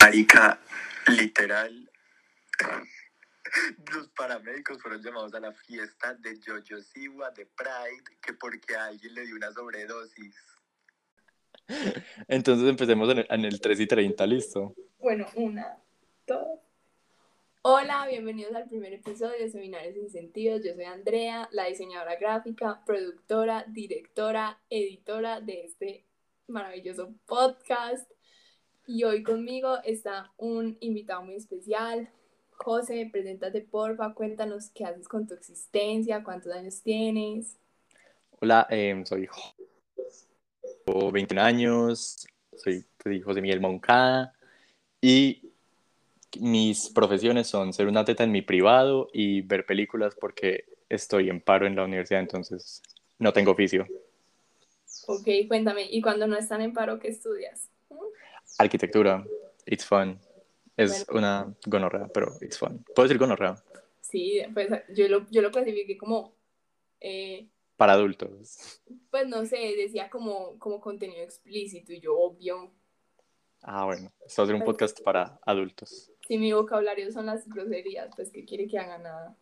Marica, literal, los paramédicos fueron llamados a la fiesta de Jojo Siwa de Pride que porque a alguien le dio una sobredosis. Entonces empecemos en el, en el 3 y 30, ¿listo? Bueno, una, dos. Hola, bienvenidos al primer episodio de Seminarios Sin Sentidos. Yo soy Andrea, la diseñadora gráfica, productora, directora, editora de este maravilloso podcast. Y hoy conmigo está un invitado muy especial. José, preséntate porfa, cuéntanos qué haces con tu existencia, cuántos años tienes. Hola, em, soy Jo- tengo 21 años, soy José Miguel Moncada y mis profesiones son ser un atleta en mi privado y ver películas porque estoy en paro en la universidad, entonces no tengo oficio. Ok, cuéntame, ¿y cuando no están en paro, qué estudias? Arquitectura, it's fun. Es una gonorrea, pero it's fun. ¿Puedo decir gonorrea? Sí, pues yo lo, yo lo clasifiqué como, eh, Para adultos. pues no sé, decía como, como contenido explícito y yo obvio. Ah, bueno, esto va a ser un podcast para adultos. Si mi vocabulario son las groserías, pues ¿qué quiere que haga nada?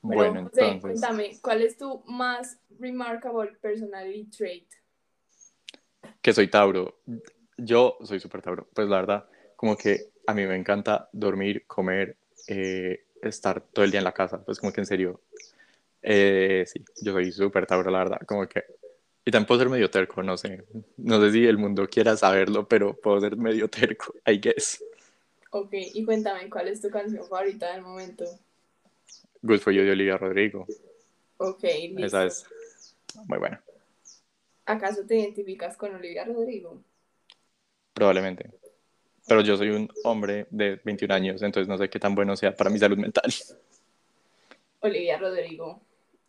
Bueno, Bueno, José, entonces, cuéntame, ¿cuál es tu más remarkable personality trait? que soy Tauro. Yo soy súper Tauro. Pues la verdad, como que a mí me encanta dormir, comer, eh, estar todo el día en la casa. Pues como que en serio, eh, sí, yo soy súper Tauro, la verdad. Como que... Y también puedo ser medio terco, no sé. No sé si el mundo quiera saberlo, pero puedo ser medio terco, I guess. Ok, y cuéntame, ¿cuál es tu canción favorita del momento? Good for You de Olivia Rodrigo. Ok, listo. Esa es muy buena, ¿Acaso te identificas con Olivia Rodrigo? Probablemente. Pero yo soy un hombre de 21 años, entonces no sé qué tan bueno sea para mi salud mental. Olivia Rodrigo.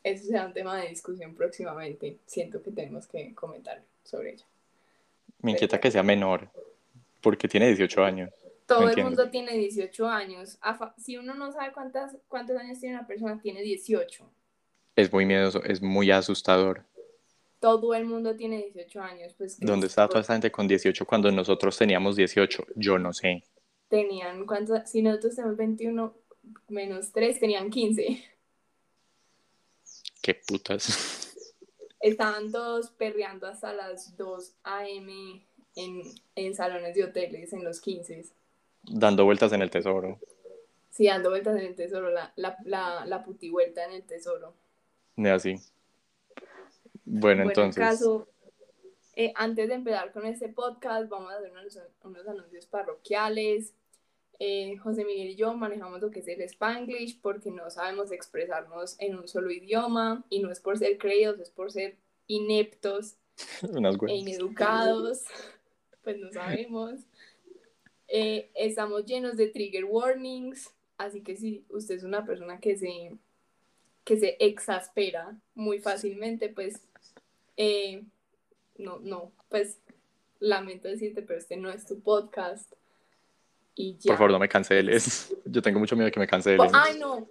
Eso será un tema de discusión próximamente. Siento que tenemos que comentar sobre ella. Me inquieta que sea menor, porque tiene 18 años. Todo el entiendo. mundo tiene 18 años. Si uno no sabe cuántas, cuántos años tiene una persona, tiene 18. Es muy miedoso, es muy asustador. Todo el mundo tiene 18 años. Pues ¿Dónde está toda esta gente con 18 cuando nosotros teníamos 18? Yo no sé. Tenían, ¿cuántos? Si nosotros tenemos 21 menos 3, tenían 15. ¿Qué putas? Estaban todos perreando hasta las 2 a.m. En, en salones de hoteles, en los 15. Dando vueltas en el tesoro. Sí, dando vueltas en el tesoro, la, la, la, la puti vuelta en el tesoro. Así. Bueno, Bueno, entonces. en caso, eh, antes de empezar con este podcast, vamos a hacer unos, unos anuncios parroquiales. Eh, José Miguel y yo manejamos lo que es el Spanglish porque no sabemos expresarnos en un solo idioma y no es por ser creídos, es por ser ineptos e ineducados, pues no sabemos. Eh, estamos llenos de trigger warnings, así que si usted es una persona que se, que se exaspera muy fácilmente, pues eh, no, no, pues lamento decirte, pero este no es tu podcast. Y ya. Por favor, no me canceles. Yo tengo mucho miedo de que me canceles. Ay, no.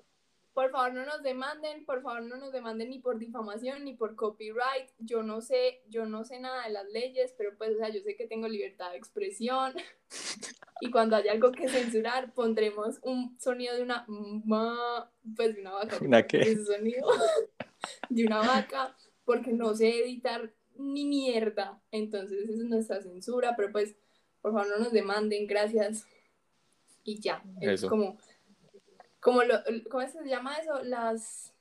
Por favor, no nos demanden, por favor, no nos demanden ni por difamación ni por copyright. Yo no sé, yo no sé nada de las leyes, pero pues, o sea, yo sé que tengo libertad de expresión. Y cuando haya algo que censurar, pondremos un sonido de una ma, pues de una vaca. ¿Una qué? Ese sonido de una vaca, porque no sé editar ni mierda. Entonces, esa es nuestra censura, pero pues, por favor, no nos demanden, gracias. Y ya, eso es como como lo, ¿cómo se llama eso? Las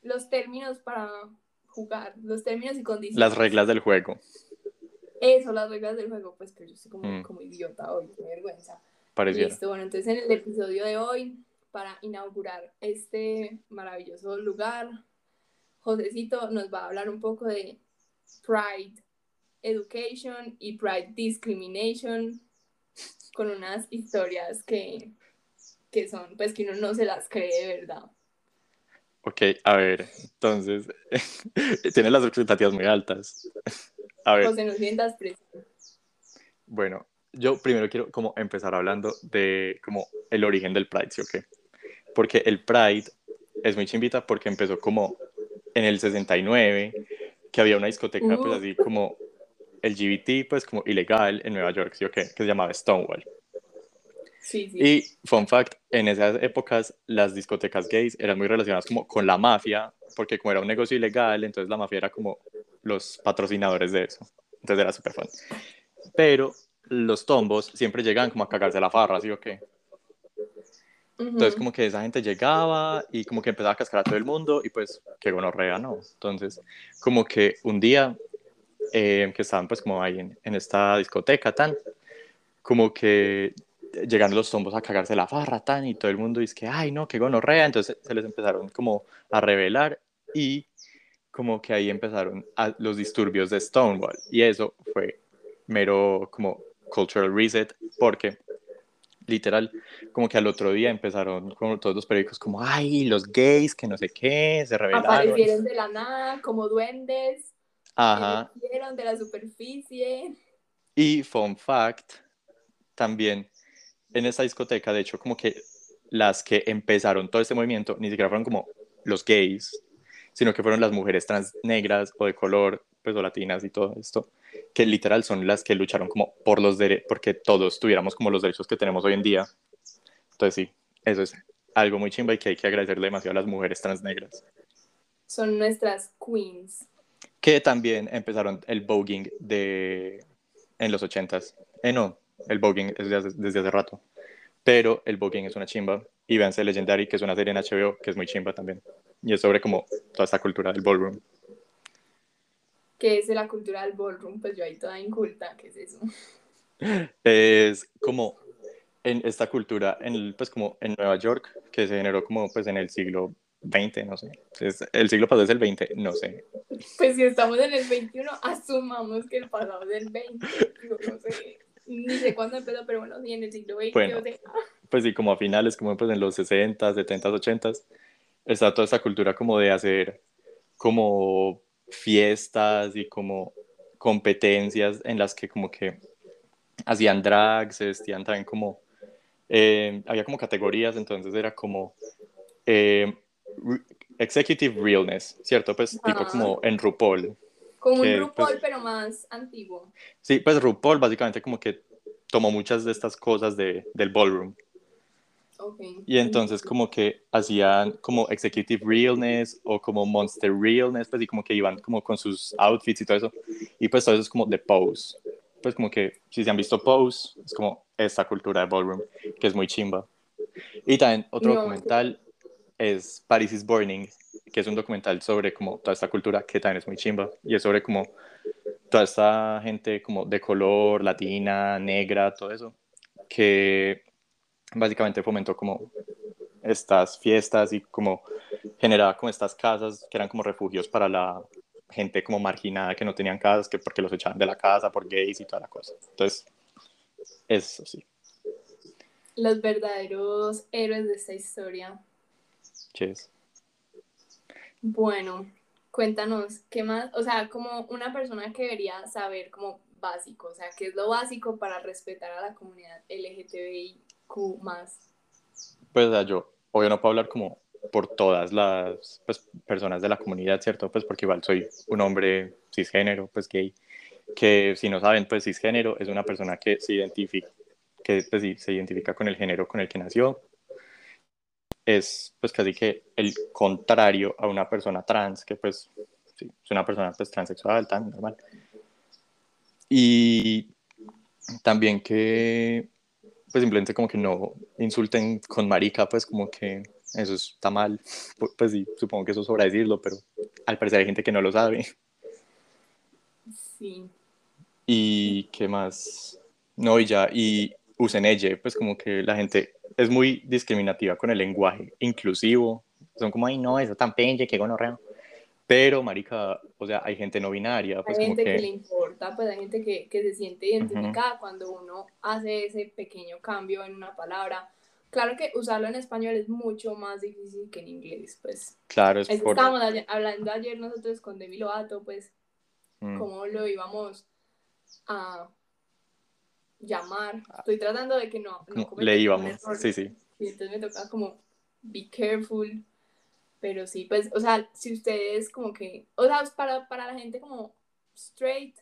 los términos para jugar, los términos y condiciones. Las reglas del juego. Eso, las reglas del juego, pues que yo estoy como, Mm. como idiota hoy, qué vergüenza. Pareciera. Listo, bueno, entonces en el episodio de hoy, para inaugurar este maravilloso lugar, Josecito nos va a hablar un poco de Pride Education y Pride Discrimination con unas historias que, que son, pues que uno no se las cree de verdad. Ok, a ver, entonces. Tiene las expectativas muy altas. A ver. José, no sientas presión. Bueno, yo primero quiero como empezar hablando de como el origen del Pride, ¿sí o qué? Porque el Pride es muy chimbita porque empezó como en el 69, que había una discoteca pues Uh. así como LGBT, pues como ilegal en Nueva York, ¿sí o qué? Que se llamaba Stonewall. Sí, sí. Y, fun fact, en esas épocas las discotecas gays eran muy relacionadas como con la mafia, porque como era un negocio ilegal, entonces la mafia era como los patrocinadores de eso. Entonces era súper fun. Pero los tombos siempre llegaban como a cagarse la farra, ¿sí o qué? Entonces como que esa gente llegaba y como que empezaba a cascar a todo el mundo y pues qué gonorrea, ¿no? Entonces como que un día eh, que estaban pues como ahí en, en esta discoteca tan, como que llegan los tombos a cagarse la farra tan y todo el mundo dice que ay no, qué gonorrea, entonces se les empezaron como a revelar y como que ahí empezaron a- los disturbios de Stonewall. Y eso fue mero como cultural reset porque literal, como que al otro día empezaron como todos los periódicos como, ay, los gays, que no sé qué, se revelaron. Aparecieron de la nada como duendes, Ajá. de la superficie. Y fun fact, también en esa discoteca, de hecho, como que las que empezaron todo este movimiento ni siquiera fueron como los gays, sino que fueron las mujeres trans negras o de color, latinas y todo esto, que literal son las que lucharon como por los derechos, porque todos tuviéramos como los derechos que tenemos hoy en día. Entonces sí, eso es algo muy chimba y que hay que agradecerle demasiado a las mujeres trans negras. Son nuestras queens. que también empezaron el voguing de en los ochentas. Eh, no, el voguing es desde hace, desde hace rato. Pero el voguing es una chimba. Y véanse Legendary, que es una serie en HBO que es muy chimba también. Y es sobre como toda esta cultura del ballroom. Que es de la cultura del ballroom, pues yo ahí toda inculta, ¿qué es eso? Es como en esta cultura, en pues como en Nueva York, que se generó como pues en el siglo XX, no sé. Es- el siglo pasado es el 20, no sé. Pues si estamos en el 21, asumamos que el pasado es el 20, yo no sé, ni sé cuándo empezó, pero bueno, sí, en el siglo XX, Bueno. o sea, pues sí, como a finales, como pues en los 60, 70, 80, está toda esta cultura como de hacer como fiestas y como competencias en las que como que hacían drags, se vestían también como, eh, había como categorías, entonces era como eh, re- executive realness, ¿cierto? Pues tipo como en RuPaul. como que, un RuPaul, pues- pero más antiguo. Sí, pues RuPaul básicamente como que tomó muchas de estas cosas de, del ballroom. Ok. Y entonces como que hacían como executive realness o como monster realness, pues y como que iban como con sus outfits y todo eso. Y pues todo eso es como de Pose. Pues como que si se han visto Pose, es como esta cultura de ballroom, que es muy chimba. Y también otro No. documental es Paris is Burning, que es un documental sobre como toda esta cultura que también es muy chimba. Y es sobre como toda esta gente como de color, latina, negra, todo eso, que básicamente fomentó como estas fiestas y como generaba como estas casas que eran como refugios para la gente como marginada que no tenían casas, que porque los echaban de la casa por gays y toda la cosa. Entonces, eso sí, Los verdaderos héroes de esta historia. cheers. Bueno, cuéntanos, ¿qué más? O sea, como una persona que debería saber como básico, o sea, ¿qué es lo básico para respetar a la comunidad LGTBIQ más? Pues o sea, yo, obvio no puedo hablar como por todas las pues, personas de la comunidad, ¿cierto? Pues porque igual soy un hombre cisgénero, pues gay, que si no saben, pues cisgénero es una persona que se identifica, que pues, se identifica con el género con el que nació. Es pues casi que el contrario a una persona trans, que pues sí, es una persona pues transexual, tan normal. Y también que pues simplemente como que no insulten con marica, pues como que eso está mal. Pu- Pues sí, supongo que eso sobra decirlo, pero al parecer hay gente que no lo sabe. Sí. ¿Y qué más? No, y ya, y usen ella, pues como que la gente es muy discriminativa con el lenguaje inclusivo. Son como, ay, no, eso tan penche, qué gonorrea. Pero, marica, o sea, hay gente no binaria, pues hay como gente que... que... le importa, pues hay gente que, que se siente identificada cuando uno hace ese pequeño cambio en una palabra. Claro que usarlo en español es mucho más difícil que en inglés, pues. Claro, es por... Estábamos ayer- hablando ayer nosotros con Demi Lovato, pues, Mm, cómo lo íbamos a llamar. Estoy tratando de que no, no como le íbamos, sí, sí. Y entonces me toca como, be careful. Pero sí, pues, o sea, si ustedes como que, o sea, para, para la gente como straight,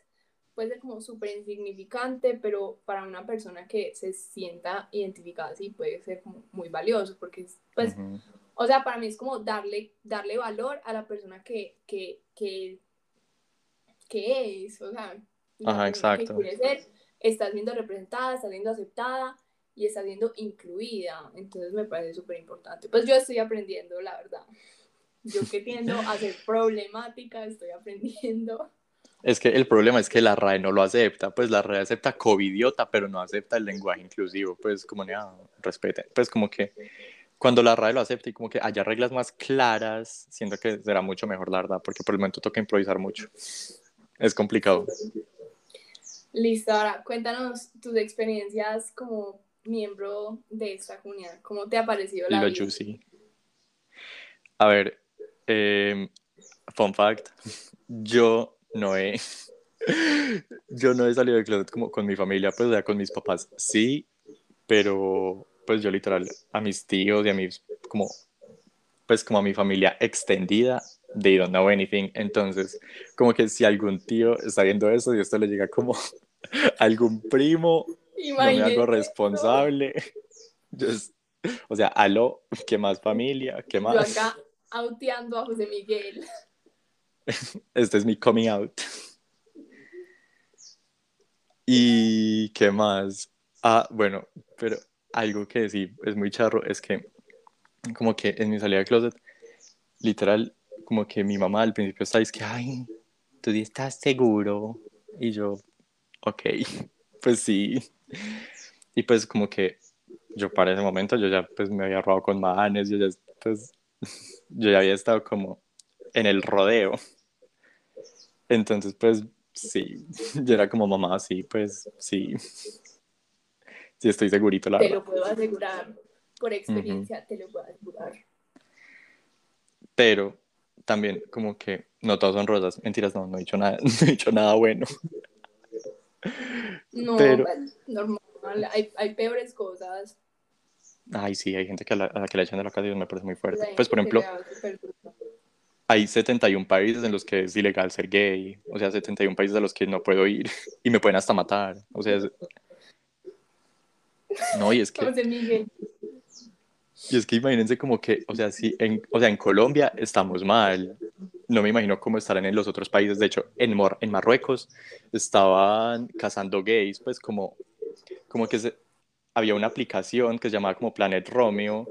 puede ser como súper insignificante, pero para una persona que se sienta identificada así puede ser como muy valioso, porque pues, o sea, para mí es como darle, darle valor a la persona que, que, que, que es, o sea, Ajá, exacto. que quiere ser, está siendo representada, está siendo aceptada y está siendo incluida, entonces me parece súper importante. Pues yo estoy aprendiendo, la verdad. Yo que tiendo a ser problemática, estoy aprendiendo. Es que el problema es que la RAE no lo acepta, pues la RAE acepta covidiota, pero no acepta el lenguaje inclusivo, pues como ya respete, pues como que cuando la RAE lo acepta y como que haya reglas más claras, siento que será mucho mejor, la verdad, porque por el momento toca improvisar mucho. Es complicado. Listo, ahora cuéntanos tus experiencias como miembro de esta comunidad. ¿Cómo te ha parecido la Lo juicy. A ver, eh, fun fact, yo no he, yo no he salido del closet como con mi familia, pues ya con mis papás sí, pero pues yo literal a mis tíos y a mis, como, pues como a mi familia extendida, they don't know anything, entonces como que si algún tío está viendo eso y esto le llega como algún primo, no me hago responsable, o sea, aló, ¿qué más familia? ¿Qué más? Yo acá auteando a José Miguel. Este es mi coming out. ¿Y qué más? Ah, bueno, pero algo que sí es muy charro es que como que en mi salida de closet, literal, como que mi mamá al principio está es que, ay, tú estás seguro. Y yo, ok, pues sí. Y pues como que yo para ese momento yo ya pues me había robado con manes, yo ya pues yo ya había estado como en el rodeo. Entonces, pues sí, yo era como mamá, sí, pues sí. Sí, estoy segurito, la Te lo puedo asegurar, por experiencia te lo puedo asegurar. Pero también como que no todas son rosas, mentiras, no, no he dicho nada, no he dicho nada bueno. No, Pero... Pues, normal, hay, hay peores cosas. Ay, sí, hay gente que a la, que le echan de la casa y me parece muy fuerte. Pues, por ejemplo, hay 71 países en los que es ilegal ser gay, o sea, 71 países a los que no puedo ir y me pueden hasta matar, o sea, no, y es que... Y es que imagínense como que, o sea, si en, o sea, en Colombia estamos mal, no me imagino cómo estarán en los otros países, de hecho, en, en Marruecos estaban cazando gays, pues como, como que había una aplicación que se llamaba como Planet Romeo,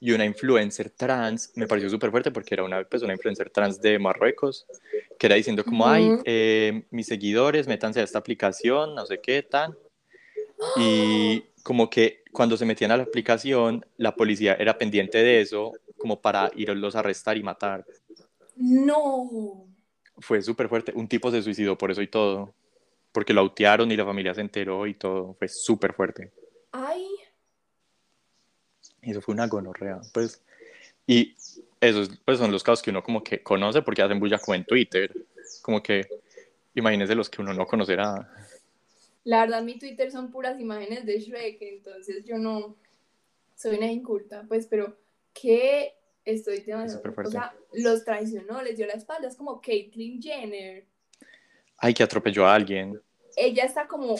y una influencer trans, me pareció súper fuerte porque era una, pues, una influencer trans de Marruecos, que era diciendo como, ay, eh, mis seguidores, métanse a esta aplicación, no sé qué, tan. Y como que cuando se metían a la aplicación, la policía era pendiente de eso, como para irlos a arrestar y matar. No. Fue súper fuerte. Un tipo se suicidó por eso y todo. Porque lo autearon y la familia se enteró y todo. Fue súper fuerte. Ay, eso fue una gonorrea, pues. Y esos pues, son los casos que uno como que conoce porque hacen bulla como en Twitter. Como que, imagínense los que uno no conocerá. La verdad, mi Twitter son puras imágenes de Shrek, entonces yo no soy una inculta, pues, pero que estoy demasiado... O sea, los traicionó, les dio la espalda, es como Caitlyn Jenner. Ay, que atropelló a alguien. Ella está como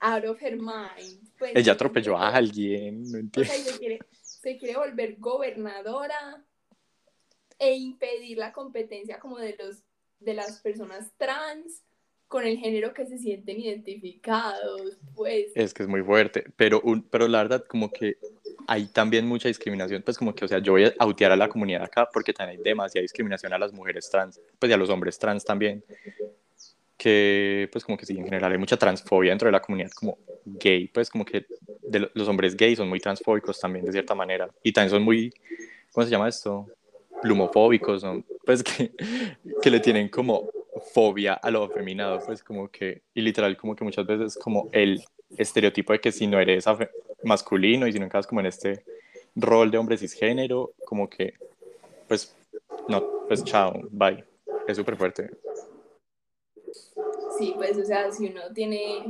out of her mind. Pues, Ella atropelló a alguien, no entiendo. se, quiere, se quiere volver gobernadora e impedir la competencia como de los de las personas trans con el género que se sienten identificados, pues. Es que es muy fuerte, pero, un, pero la verdad como que hay también mucha discriminación, pues como que, o sea, yo voy a autear a la comunidad acá porque también hay demasiada discriminación a las mujeres trans, pues y a los hombres trans también, que pues como que sí, en general hay mucha transfobia dentro de la comunidad como gay, pues como que los hombres gays son muy transfóbicos también de cierta manera y también son muy, ¿cómo se llama esto? Plumofóbicos. Pues que, que le tienen como fobia a lo feminado, pues como que, y literal como que muchas veces como el estereotipo de que si no eres masculino y si no encajas como en este rol de hombre cisgénero, como que, pues, no, pues chao, bye. Es súper fuerte. Sí, pues, o sea, si uno tiene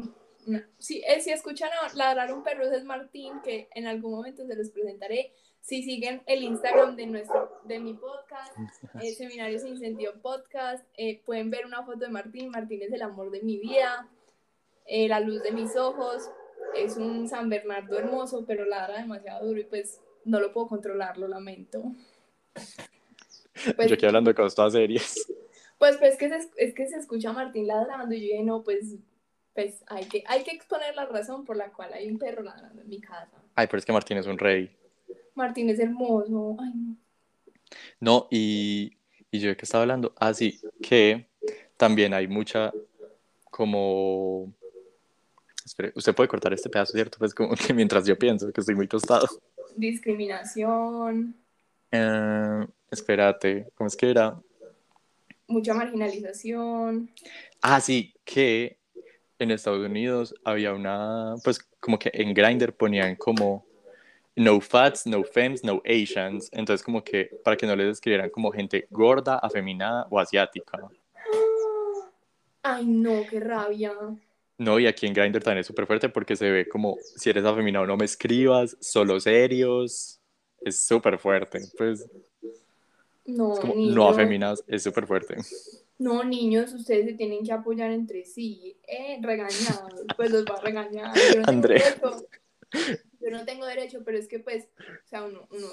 eh, si escuchan a ladrar un perro, ese es Martín, que en algún momento se los presentaré. Si siguen el Instagram de nuestro, de mi podcast, eh, Seminario Sin Sentido Podcast, eh, pueden ver una foto de Martín. Martín es el amor de mi vida, eh, la luz de mis ojos. Es un San Bernardo hermoso, pero ladra demasiado duro y pues no lo puedo controlar, lo lamento. Pues, Yo aquí hablando de cosas todas serias. pues, pues que se, es que se escucha a Martín ladrando y yo dije, no, pues, pues hay, que, hay que exponer la razón por la cual hay un perro ladrando en mi casa. Ay, pero es que Martín es un rey. Martín es hermoso. Ay, no. No, y, y yo de qué estaba hablando. Ah, sí, que también hay mucha como... Espere, usted puede cortar este pedazo, ¿cierto? Pues como que mientras yo pienso que estoy muy tostado. Discriminación, Eh, espérate, ¿cómo es que era? mucha marginalización. Ah, sí, que en Estados Unidos había una, pues como que en Grindr ponían como no fats, no femmes, no Asians. Entonces como que para que no les escribieran como gente gorda, afeminada o asiática. Ay, no, qué rabia. No, y aquí en Grindr también es súper fuerte porque se ve como si eres afeminado no me escribas, solo serios. Es súper fuerte. Pues No, es como no afeminados, es súper fuerte. No, niños, ustedes se tienen que apoyar entre sí. Eh, regañados, pues los va a regañar. Yo no tengo Andrea. derecho. Yo no tengo derecho, pero es que pues, o sea, uno, uno,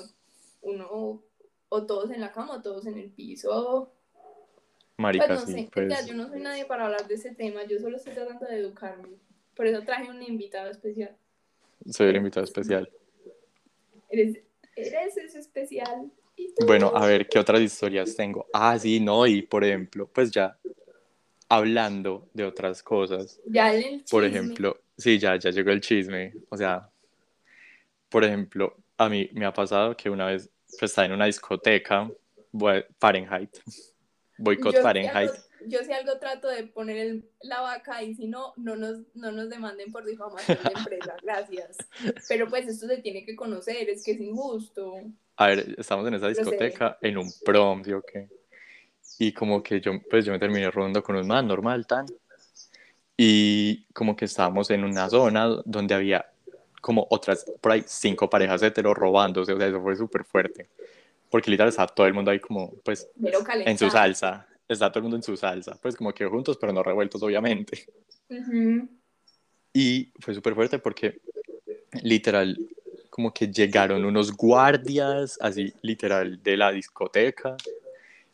uno, o todos en la cama o todos en el piso. Marica, Pues no sí, sé, pues yo no soy nadie para hablar de ese tema, yo solo estoy tratando de educarme. Por eso traje un invitado especial. soy el invitado especial. Eres, eres ese especial. Bueno, a ver, ¿qué otras historias tengo? Ah, sí, no, y por ejemplo, pues ya hablando de otras cosas, Ya el por chisme. ejemplo, sí, ya, ya llegó el chisme, o sea, por ejemplo, a mí me ha pasado que una vez pues, estaba en una discoteca, Fahrenheit, boicot Yo si Fahrenheit, algo- yo si algo trato de poner el- la vaca y si no, no nos, no nos demanden por difamación de empresa, gracias. Pero pues esto se tiene que conocer, es que es injusto. a ver, estamos en esa discoteca, en un prom, ¿sí o qué? Y como que yo, pues yo me terminé rodando con un man normal, tan. Y como que estábamos en una zona donde había como otras, por ahí, cinco parejas hetero robándose, o sea, eso fue súper fuerte. Porque literal estaba todo el mundo ahí como, pues, en su salsa. Está todo el mundo en su salsa. Pues como que juntos, pero no revueltos, obviamente. Ujú. Y fue súper fuerte porque literal, como que llegaron unos guardias, así literal, de la discoteca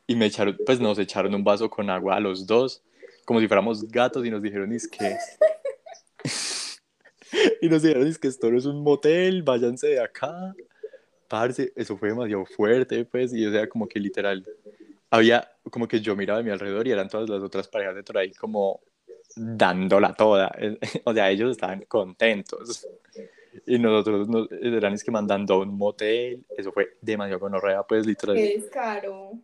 y me echaron, pues nos echaron un vaso con agua a los dos, como si fuéramos gatos y nos dijeron, es que... y nos dijeron, es que esto no es un motel, váyanse de acá. Parce, eso fue demasiado fuerte, pues, y o sea, como que literal, había, como que yo miraba a mi alrededor y eran todas las otras parejas de por ahí como dándola toda. O sea, ellos estaban contentos. Y nosotros nos eran es que mandando a un motel. Eso fue demasiado gonorrea, pues literal. Qué descaro.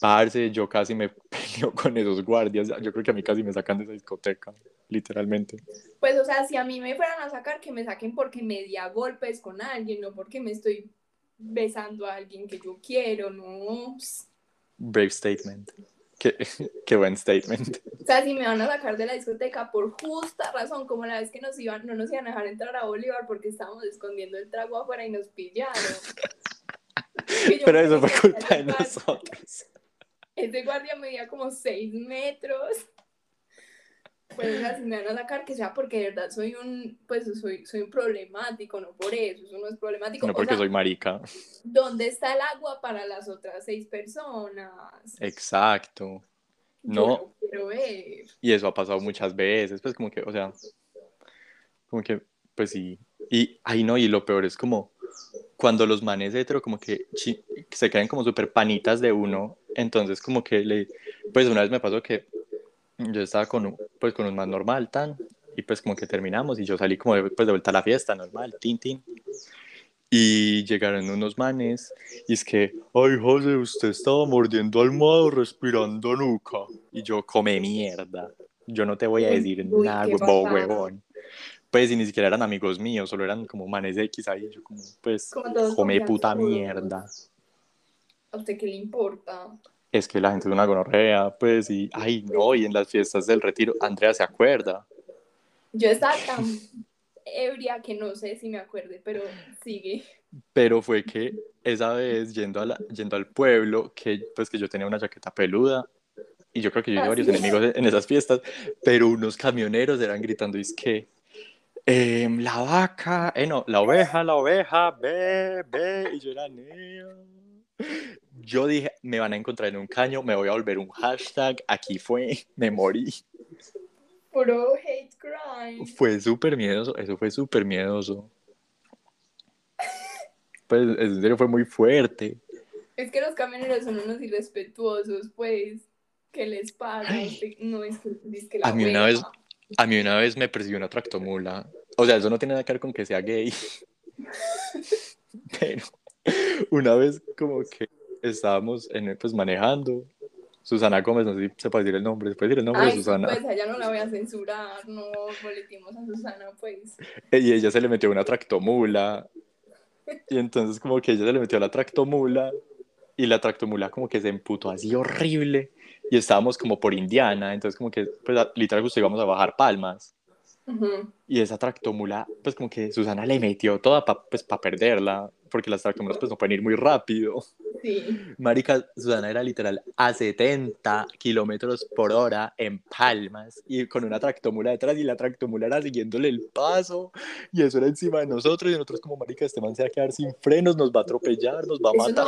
Parce, yo casi me peleo con esos guardias. Yo creo que a mí casi me sacan de esa discoteca, literalmente. Pues, o sea, si a mí me fueran a sacar, que me saquen porque me di a golpes con alguien, no porque me estoy besando a alguien que yo quiero, no. Brave statement. Qué, qué buen statement. O sea, si me van a sacar de la discoteca por justa razón, como la vez que nos iban, no nos iban a dejar entrar a Bolívar porque estábamos escondiendo el trago afuera y nos pillaron. Pero eso fue culpa de nosotros. Ese guardia medía como 6 metros. Pues, me van a sacar, que sea porque de verdad soy un, pues soy, soy un problemático, no por eso, eso no es problemático. No O porque sea, soy marica. ¿Dónde está el agua para las otras seis personas? Exacto. Yo No. quiero ver. Y eso ha pasado muchas veces, pues como que, o sea, como que, pues sí. Y, ay no, y lo peor es como cuando los manes hetero como que se quedan como súper panitas de uno, entonces como que le, pues una vez me pasó que yo estaba con un, pues con un man normal, tan, y pues como que terminamos y yo salí como de, pues de vuelta a la fiesta, normal, tin, tin. Y llegaron unos manes y es que, ay José, usted estaba mordiendo almohado, respirando nuca. Y yo, come mierda. Yo no te voy a decir uy, nada, huevo, huevón. Pues y ni siquiera eran amigos míos, solo eran como manes X ahí. Yo como, pues, come puta mierda. ¿A usted qué le importa? Es que la gente es una gonorrea, pues, y, ay no, y en las fiestas del retiro, Andrea se acuerda. Yo estaba tan ebria que no sé si me acuerde, pero sigue. Pero fue que esa vez yendo, a la- yendo al pueblo, que pues que yo tenía una chaqueta peluda y yo creo que yo hice Ah, varios enemigos en esas fiestas, pero unos camioneros eran gritando, es que em, la vaca, eh no, la oveja, la oveja, ve, ve, y yo era niño. Yo dije, me van a encontrar en un caño, me voy a volver un hashtag, aquí fue, me morí. Puro hate crime. Fue súper miedoso, eso fue súper miedoso. Pues en serio fue muy fuerte. Es que los camioneros son unos irrespetuosos, pues. que les pasa? No, es que, es que la A mí una vez, a mí una vez me persiguió una tractomula. O sea, eso no tiene nada que ver con que sea gay. Pero una vez como que estábamos en, pues manejando. Susana Gómez, no sé si se puede decir el nombre, ¿se puede decir el nombre Ay, de Susana? pues a ella no la voy a censurar, no boletimos a Susana, pues. Y ella se le metió una tractomula. Y entonces como que ella se le metió la tractomula y la tractomula como que se emputó así horrible. Y estábamos como por Indiana, entonces como que pues literal justo íbamos a bajar palmas. Ujú. Y esa tractomula, pues como que Susana le metió toda para pues, pa perderla, porque las tractomulas pues no pueden ir muy rápido. Sí. Marica, Susana era literal a 70 kilómetros por hora en palmas y con una tractomula detrás y la tractomula era siguiéndole el paso y eso era encima de nosotros y nosotros como marica, este man se va a quedar sin frenos, nos va a atropellar, nos va a matar.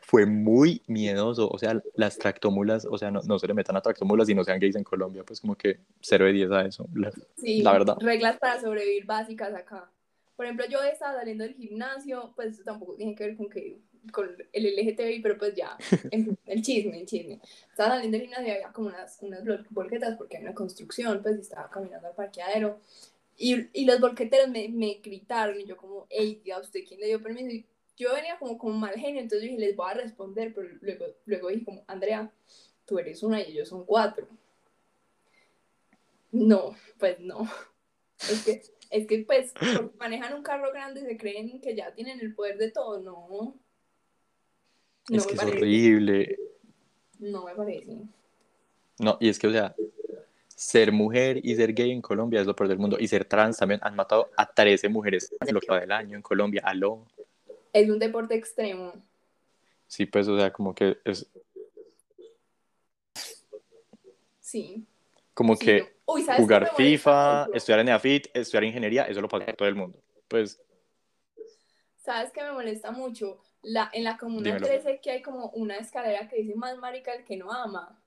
Fue muy miedoso, o sea, las tractomulas, o sea, no, no se le metan a tractomulas y no sean gays en Colombia, pues como que 0 de 10 a eso. La- Sí, La verdad. reglas para sobrevivir básicas acá. Por ejemplo, yo estaba saliendo del gimnasio, pues eso tampoco tiene que ver con que con el LGTBI, pero pues ya, en el chisme, el chisme. Estaba saliendo del gimnasio y había como unas, unas volquetas porque hay una construcción, pues y estaba caminando al parqueadero. Y, y los volqueteros me, me gritaron y yo como, hey, ¿a usted quién le dio permiso? Y yo venía como con mal genio, entonces yo dije, les voy a responder, pero luego, luego dije como, Andrea, tú eres una y ellos son cuatro. No, pues no. Es que, es que pues, porque manejan un carro grande y se creen que ya tienen el poder de todo, no. No es que es horrible. No me parece. No, y es que, o sea, ser mujer y ser gay en Colombia es lo peor del mundo. Y ser trans también han matado a 13 mujeres en lo que va del año en Colombia. Aló. Es un deporte extremo. Sí, pues, o sea, como que es Sí. Como sí, que no. Uy, ¿sabes qué jugar FIFA, estudiar en EAFIT, estudiar ingeniería, eso lo paga todo el mundo. Pues, ¿Sabes qué me molesta mucho? La, en la comuna Dímelo. 13 que hay como una escalera que dice más marica el que no ama.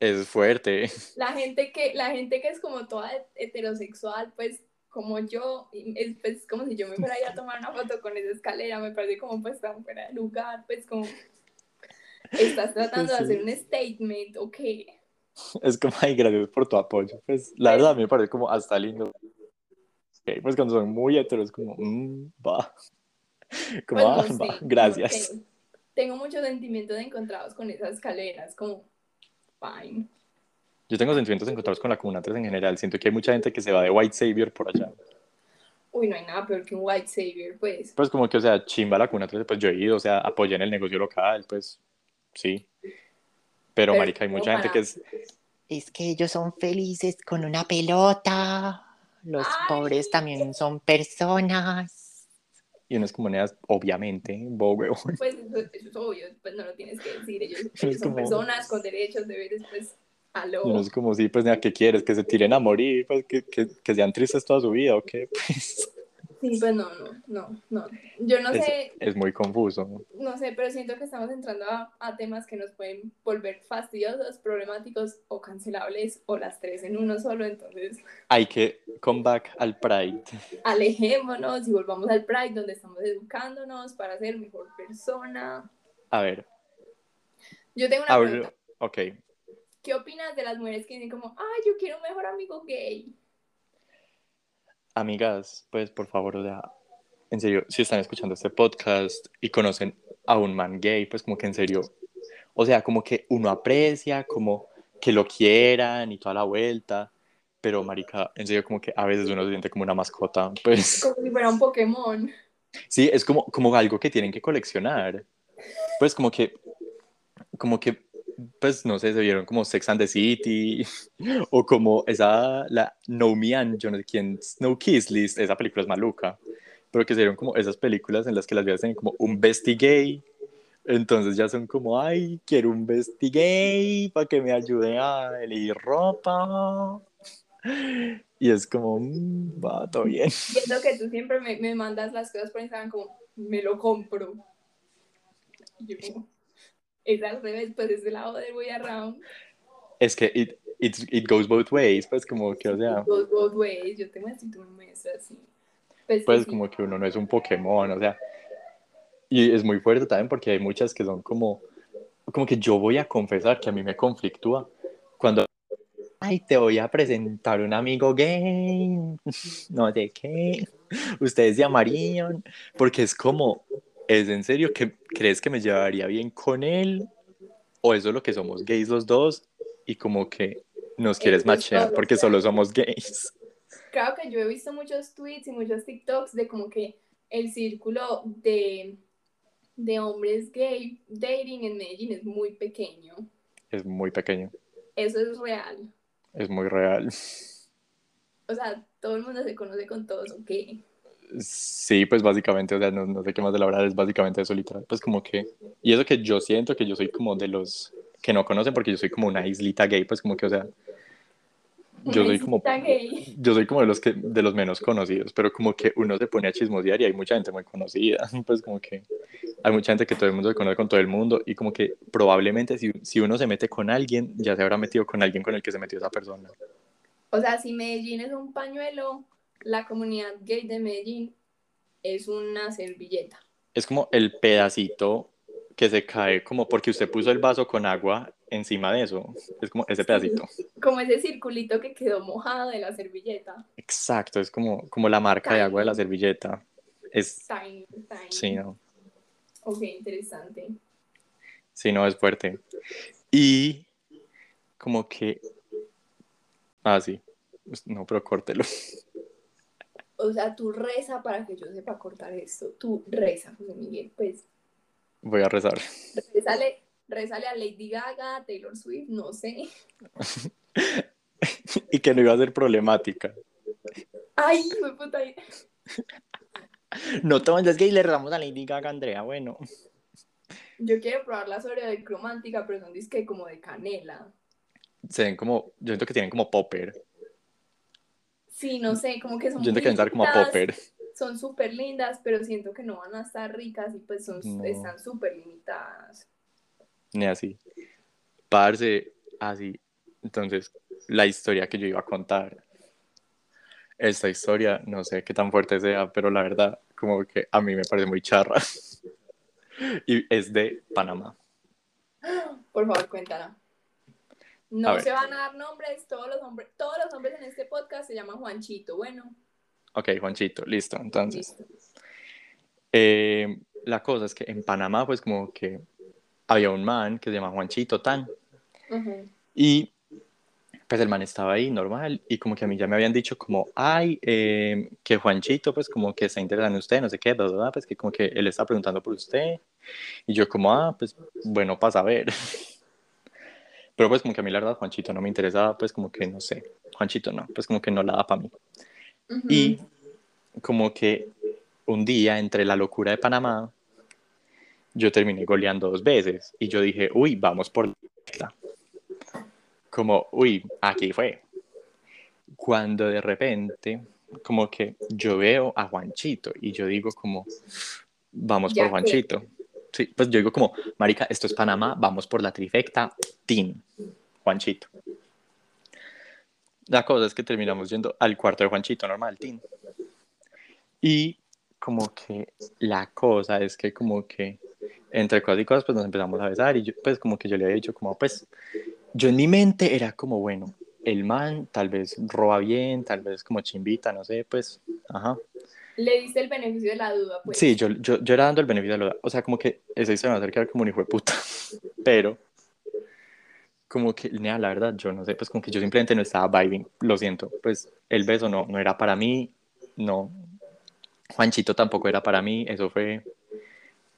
es fuerte. La gente que, la gente que es como toda heterosexual, pues como yo, es pues, como si yo me fuera a tomar una foto con esa escalera, me parece como pues tan fuera de lugar, pues como estás tratando de hacer un statement, ok. Es como, ay, gracias por tu apoyo. Pues, la verdad, a mí me parece como hasta lindo. Ok, Pues cuando son muy heteros, como, mm, va. Como, Pues, ah, va, gracias. Tengo muchos sentimientos encontrados con esas escaleras, como, fine. Yo tengo sentimientos encontrados con la Comuna 3 en general. Siento que hay mucha gente que se va de White Savior por allá. Uy, no hay nada peor que un white savior, pues. Pues como que, o sea, chimba la Comuna 13, pues yo he ido, o sea, apoyé en el negocio local, pues sí. Pero, Pero marica, hay mucha gente que es... Es que ellos son felices con una pelota. Los Ay. pobres también son personas. Y unas comunidades, obviamente, bo. Pues eso, eso es obvio, pues no lo tienes que decir. Ellos, son como- personas con derechos, deberes, pues, aló. Y no es como, sí, pues, nada, ¿qué quieres? ¿Que se tiren a morir? Pues, que, que, que sean tristes toda su vida, ¿o qué? Pues, Sí, pues no, no, no, no. Yo no Es- sé, es muy confuso. no sé, pero siento que estamos entrando a, a temas que nos pueden volver fastidiosos, problemáticos o cancelables, o las tres en uno solo. Entonces, Hay que come back al Pride. alejémonos y volvamos al Pride, donde estamos educándonos para ser mejor persona. A ver, Yo tengo una hablo... pregunta. Ok, ¿Qué opinas de las mujeres que dicen como, ay, yo quiero un mejor amigo gay? Amigas, pues, por favor, o sea, en serio, si están escuchando este podcast y conocen a un man gay, pues, como que en serio, o sea, como que uno aprecia, como que lo quieran y toda la vuelta, pero, marica, en serio, como que a veces uno se siente como una mascota, pues... Como si fuera un Pokémon. Sí, es como, como algo que tienen que coleccionar. Pues como que, como que pues no sé, se vieron como Sex and the City o como esa, la No Me and yo no sé quién, No Kiss List, esa película es maluca, pero que se vieron como esas películas en las que las viejas tienen como un bestie gay, entonces ya son como, ay, quiero un bestie gay para que me ayude a elegir ropa. Y es como, "Mm, va, todo bien. Lo que tú siempre me, me mandas las cosas por Instagram como, me lo compro. Yo es al revés, pues es del lado del way around. Es que it, it, it goes both ways, pues como que, o sea, Both, both ways, yo te muestro y tú me muestras, sí. Pues, pues sí, como que uno no es un Pokémon, o sea, y es muy fuerte también porque hay muchas que son como, como que yo voy a confesar que a mí me conflictúa cuando, ay, te voy a presentar un amigo gay, no sé qué, ustedes se amarían, porque es como, ¿es en serio que crees que me llevaría bien con él? ¿O eso es lo que somos gays los dos? Y como que nos quieres machear porque solo somos gays. Claro que yo he visto muchos tweets y muchos TikToks de como que el círculo de, de hombres gay dating en Medellín es muy pequeño. Es muy pequeño, Eso es real. es muy real. O sea, todo el mundo se conoce con todos, ¿ok? Sí, pues básicamente, o sea, no, no sé qué más de la verdad, es básicamente eso literal, pues como que, y eso que yo siento que yo soy como de los que no conocen porque yo soy como una islita gay, pues como que, o sea, yo soy como, gay. yo soy como de los que, de los menos conocidos, pero como que uno se pone a chismosear y hay mucha gente muy conocida, pues como que hay mucha gente que todo el mundo se conoce con todo el mundo y como que probablemente si, si uno se mete con alguien, ya se habrá metido con alguien con el que se metió esa persona. O sea, si Medellín es un pañuelo, la comunidad gay de Medellín es una servilleta. Es como el pedacito que se cae como porque usted puso el vaso con agua encima de eso. Es como ese pedacito. Como ese circulito que quedó mojado de la servilleta. Exacto, es como, como la marca de agua de la servilleta. Es, tiny. sí, no, Ok, interesante. sí, no, es fuerte. Y como que, ah, sí, no, pero córtelo. O sea, tú reza para que yo sepa cortar esto. Tú reza, José Miguel. Pues, Voy a rezar. rezale, rezale a Lady Gaga, Taylor Swift, no sé. Y que no iba a ser problemática. Ay, fue puta. No todos los gays le rezamos a Lady Gaga, Andrea, bueno. Yo quiero probar la Oreo de cromántica, pero son disque como de canela. Se ven como, yo siento que tienen como popper. Sí, no sé, como que son Yo que estar como lindas, popper. Son súper lindas, pero siento que no van a estar ricas y pues son, No. están súper limitadas. Ni así. Parce, así. Entonces, la historia que yo iba a contar. Esta historia, no sé qué tan fuerte sea, pero la verdad, como que a mí me parece muy charra. Y es de Panamá. Por favor, cuéntala. A No ver. se van a dar nombres, todos los hombres, todos los hombres en este podcast se llaman Juanchito. Bueno, Ok, Juanchito, listo. Entonces, listo. eh, la cosa es que en Panamá, pues como que había un man que se llama Juanchito Tan. Y pues el man estaba ahí normal y como que a mí ya me habían dicho como, ay, eh, que Juanchito pues como que está interesado en usted, no sé qué, bla, pues que como que él está preguntando por usted. Y yo como, ah, pues bueno, para saber. Pero pues como que a mí la verdad Juanchito no me interesaba, pues como que no sé, Juanchito no, pues como que no la da para mí. Ujú. Y como que un día entre la locura de Panamá, yo terminé goleando dos veces y yo dije, uy, vamos por esta. Como, uy, aquí fue. Cuando de repente, como que yo veo a Juanchito y yo digo como, vamos Ya por que- Juanchito. Sí, pues yo digo como, marica, esto es Panamá, vamos por la trifecta, Team, Juanchito. La cosa es que terminamos yendo al cuarto de Juanchito, normal, Team. Y como que la cosa es que como que entre cosas y cosas pues nos empezamos a besar y yo pues como que yo le había dicho como pues yo en mi mente era como bueno, el man tal vez roba bien, tal vez como chimbita, no sé, pues, ajá. Le diste el beneficio de la duda, pues. Sí, yo, yo, yo era dando el beneficio de la duda. O sea, como que esa historia me va a hacer quedar como un hijo de puta. Pero, como que, nea, la verdad, yo no sé, pues como que yo simplemente no estaba vibing. Lo siento, pues el beso no, no era para mí, no. Juanchito tampoco era para mí, eso fue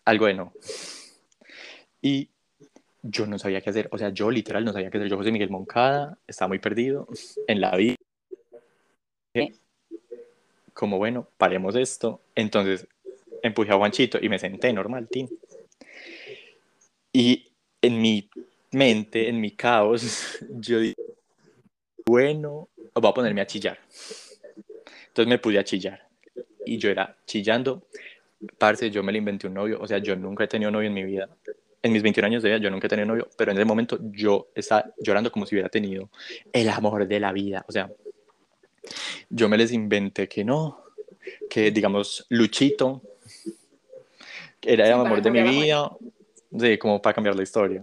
algo de no. Y yo no sabía qué hacer. O sea, yo literal no sabía qué hacer. Yo, José Miguel Moncada, estaba muy perdido en la vida. Como bueno, paremos esto. Entonces empujé a Juanchito y me senté normal, Tim. Y en mi mente, en mi caos, yo dije, bueno, voy a ponerme a chillar. Entonces me pude a chillar. Y yo era chillando. Parce, yo me le inventé un novio. O sea, yo nunca he tenido novio en mi vida. En mis 21 años de vida yo nunca he tenido novio, pero en ese momento yo estaba llorando como si hubiera tenido el amor de la vida. O sea, yo me les inventé que no, que digamos Luchito era el amor de mi vida, sí, como para cambiar la historia.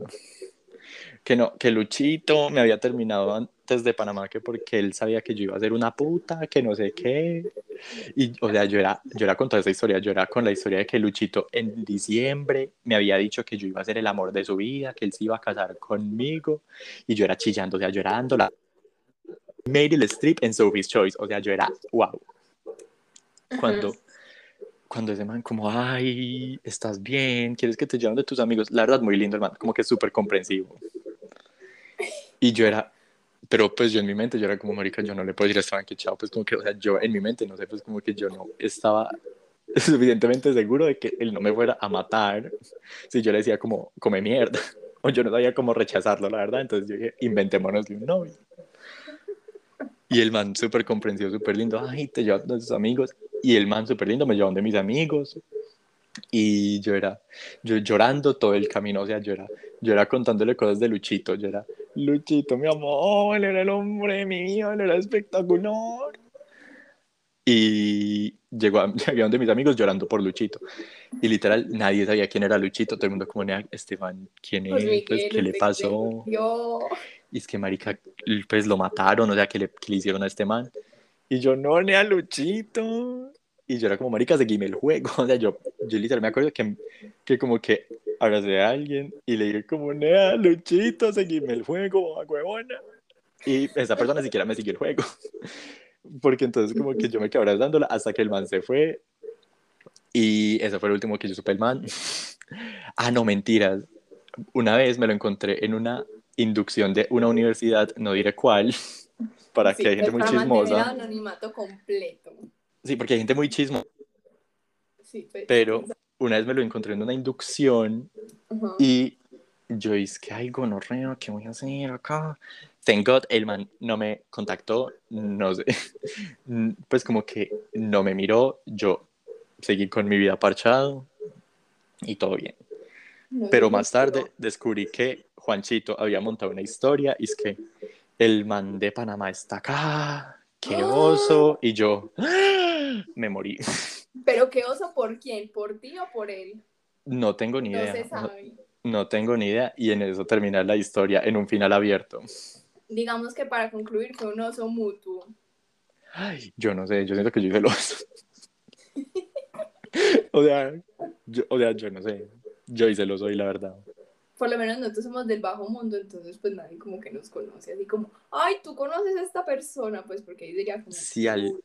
Que no, que Luchito me había terminado antes de Panamá que porque él sabía que yo iba a ser una puta, que no sé qué. Y, o sea, yo era, yo era con toda esa historia, yo era con la historia de que Luchito en diciembre me había dicho que yo iba a ser el amor de su vida, que él se iba a casar conmigo, y yo era chillando, o sea, llorando la Meryl Streep en Sophie's Choice, o sea, yo era, wow. Cuando, cuando ese man como, ay, estás bien, quieres que te lleven de tus amigos, la verdad, muy lindo el man, como que súper comprensivo. Y yo era, pero pues yo en mi mente, yo era como, marica, yo no le puedo decir a Esteban que chao, pues como que, o sea, yo en mi mente, no sé, pues como que yo no estaba suficientemente seguro de que él no me fuera a matar si yo le decía como, come mierda, o yo no sabía cómo rechazarlo, la verdad, entonces yo dije, inventémonos de un novio. Y el man súper comprensivo, súper lindo, ay, te llevan de tus amigos, y el man súper lindo me llevan de mis amigos, y yo era, yo llorando todo el camino, o sea, yo era, yo era contándole cosas de Luchito, yo era, Luchito, mi amor, él era el hombre mío, él era espectacular. Y llegó a, llegué a donde mis amigos llorando por Luchito. Y literal, nadie sabía quién era Luchito, todo el mundo como, "Nea, Esteban, ¿quién es? Pues, Pues, Miguel, ¿Qué le pasó? Y es que, marica, pues lo mataron, o sea, ¿qué le, qué le hicieron a este man? Y yo, no, Nea, Luchito. Y yo era como, marica, seguime el juego. O sea, yo, yo literal me acuerdo que, que como que abracé a alguien y le dije como, Nea, Luchito, seguime el juego, huevona. Y esa persona ni siquiera me siguió el juego. Porque entonces como que yo me quedé abrazándola hasta que el man se fue. Y ese fue el último que yo supe el man. Ah, no, mentiras. Una vez me lo encontré en una inducción de una universidad, no diré cuál, para sí, que hay gente muy chismosa. anonimato completo. Sí, porque hay gente muy chismosa, Sí, pues, pero una vez me lo encontré en una inducción Ajá. y yo dije, que ay, gonorrea, ¿qué voy a hacer acá? Thank God, el man no me contactó, no sé, pues como que no me miró, yo seguí con mi vida parchado y todo bien. No Pero más tarde descubrí que Juanchito había montado una historia y es que el man de Panamá está acá, qué ¡Ah! oso, y yo ¡ah! me morí. Pero qué oso, ¿por quién? ¿Por ti o por él? No tengo ni No idea. se No, sabe. no tengo ni idea y en eso termina la historia en un final abierto. Digamos que para concluir fue un oso mutuo. Ay, yo no sé, yo siento que yo hice el oso. o sea, yo, o sea, yo no sé. Yo hice el oso y la verdad. Por lo menos nosotros somos del bajo mundo, entonces pues nadie como que nos conoce, así como, ay, tú conoces a esta persona, pues porque ahí diría como, Si al-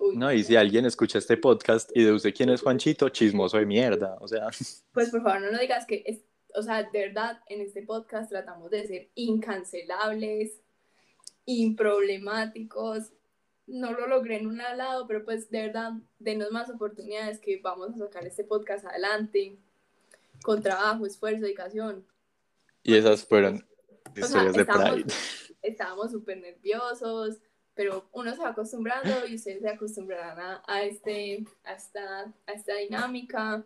uy, No, y si alguien escucha este podcast y deduce quién es Juanchito, chismoso de mierda. O sea, pues por favor no nos digas que, es, o sea, de verdad, en este podcast tratamos de ser incancelables, improblemáticos, no lo logré en un lado, pero pues de verdad, denos más oportunidades que vamos a sacar este podcast adelante, con trabajo, esfuerzo, dedicación. Y esas fueron sea, historias de estamos- Pride. estábamos súper nerviosos, pero uno se va acostumbrando y ustedes se acostumbrarán a, a este, a, esta, a esta dinámica.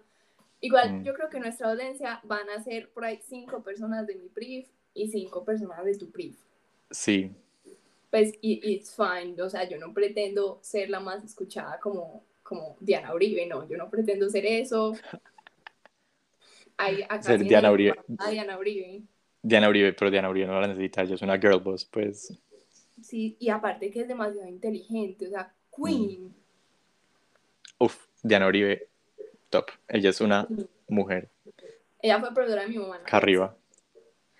Igual, Mm. yo creo que nuestra audiencia van a ser por ahí cinco personas de mi brief y cinco personas de tu brief. Sí, Pues, y it's fine, o sea, yo no pretendo ser la más escuchada como, como Diana Uribe, no, yo no pretendo ser eso. Hay, acá sí Diana Uribe. a Diana Uribe. Diana Uribe, pero Diana Uribe no la necesita, ella es una girl boss, pues. Sí, y aparte que es demasiado inteligente, o sea, Queen. Uf, Diana Uribe, top. Ella es una mujer Ella fue profesora de mi mamá. ¿no? acá arriba.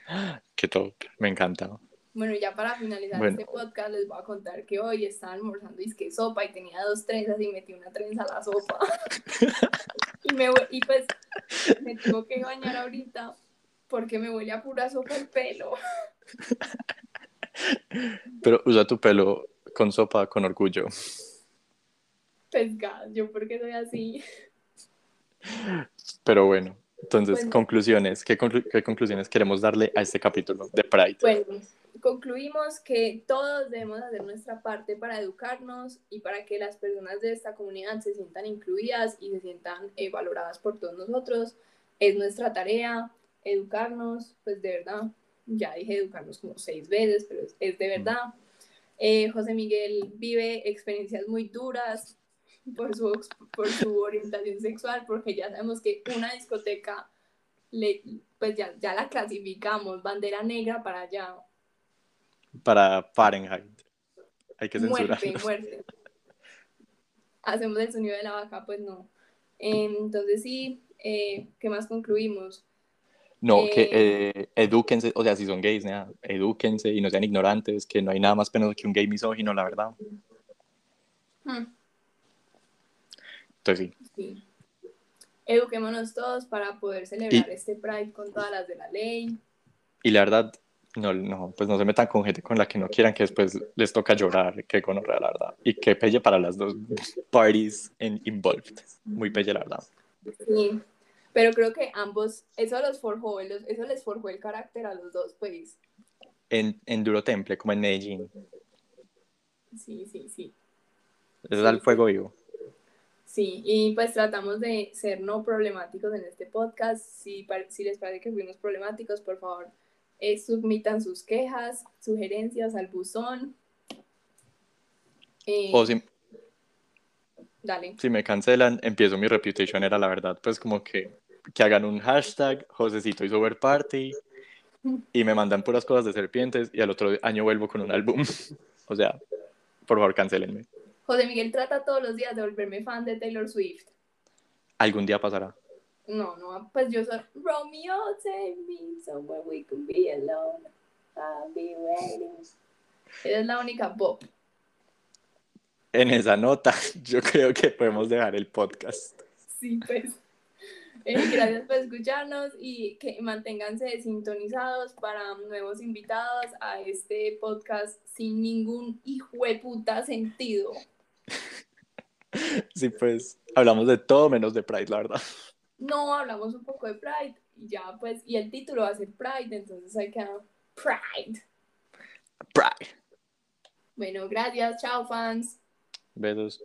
Qué top, me encanta. Bueno, ya para finalizar Bueno. este podcast les voy a contar que hoy estaba almorzando disque sopa y tenía dos trenzas y metí una trenza a la sopa. y, me, y pues me tengo que bañar ahorita Porque me huele a pura sopa el pelo. Pero usa tu pelo con sopa con orgullo. Pescado, yo porque soy así. Pero bueno, entonces, Bueno. conclusiones. ¿Qué, conclu- qué conclusiones queremos darle a este capítulo de Pride? Bueno, concluimos que todos debemos hacer nuestra parte para educarnos y para que las personas de esta comunidad se sientan incluidas y se sientan eh, valoradas por todos nosotros. Es nuestra tarea educarnos, pues de verdad, ya dije educarnos como seis veces, pero es, es de verdad. Eh, José Miguel vive experiencias muy duras por su, por su orientación sexual, porque ya sabemos que una discoteca, le, pues ya, ya la clasificamos, bandera negra para allá, Para Fahrenheit. Hay que censurar. muerte, muerte. Hacemos el sonido de la vaca, pues no. Entonces sí, eh, ¿qué más concluimos? No, Eh, que eh, edúquense, o sea, si son gays, nada, edúquense y no sean ignorantes, que no hay nada más penoso que un gay misógino, la verdad. Hmm, Entonces sí, sí. Eduquémonos todos para poder celebrar este Pride con todas las de la ley. y la verdad, no, no, pues no se metan con gente con la que no quieran que después les toca llorar, que con la verdad. Y que pelle para las dos parties involved. Muy pelle, la verdad. Sí. Pero creo que ambos, eso los forjó, eso les forjó el carácter a los dos, pues. En, en Duro Temple, como en Medellín. Sí, sí, sí. Ese es al fuego vivo. Sí, y pues tratamos de ser no problemáticos en este podcast. Si, par- si les parece que fuimos problemáticos, por favor, eh, submitan sus quejas, sugerencias al buzón. Eh, O si, Dale. si me cancelan, empiezo mi reputation, era la verdad. Pues como que, que hagan un hashtag, Josecito y Sober Party, y me mandan puras cosas de serpientes, y al otro año vuelvo con un álbum. o sea, por favor, cancelenme. José Miguel trata todos los días de volverme fan de Taylor Swift. Algún día pasará. No, no, pues yo soy Romeo, take me somewhere we can be alone. I'll be waiting. Esa es la única pop. En esa nota, yo creo que podemos dejar el podcast. Sí, pues. Eh, gracias por escucharnos y que manténganse sintonizados para nuevos invitados a este podcast sin ningún hijo de puta sentido. Sí, pues hablamos de todo menos de Pride, la verdad. No, hablamos un poco de Pride y ya pues, y el título va a ser Pride, entonces hay que Pride. Pride. Bueno, gracias, chao fans. Besos.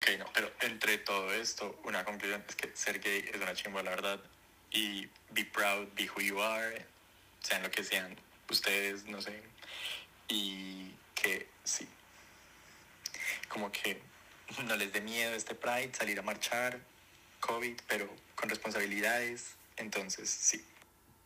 Ok, no, pero entre todo esto, una conclusión es que ser gay es una chimba, la verdad. Y be proud, be who you are, sean lo que sean ustedes, no sé. Y que sí. Como que no les dé miedo este Pride, salir a marchar, COVID, pero con responsabilidades. Entonces, sí.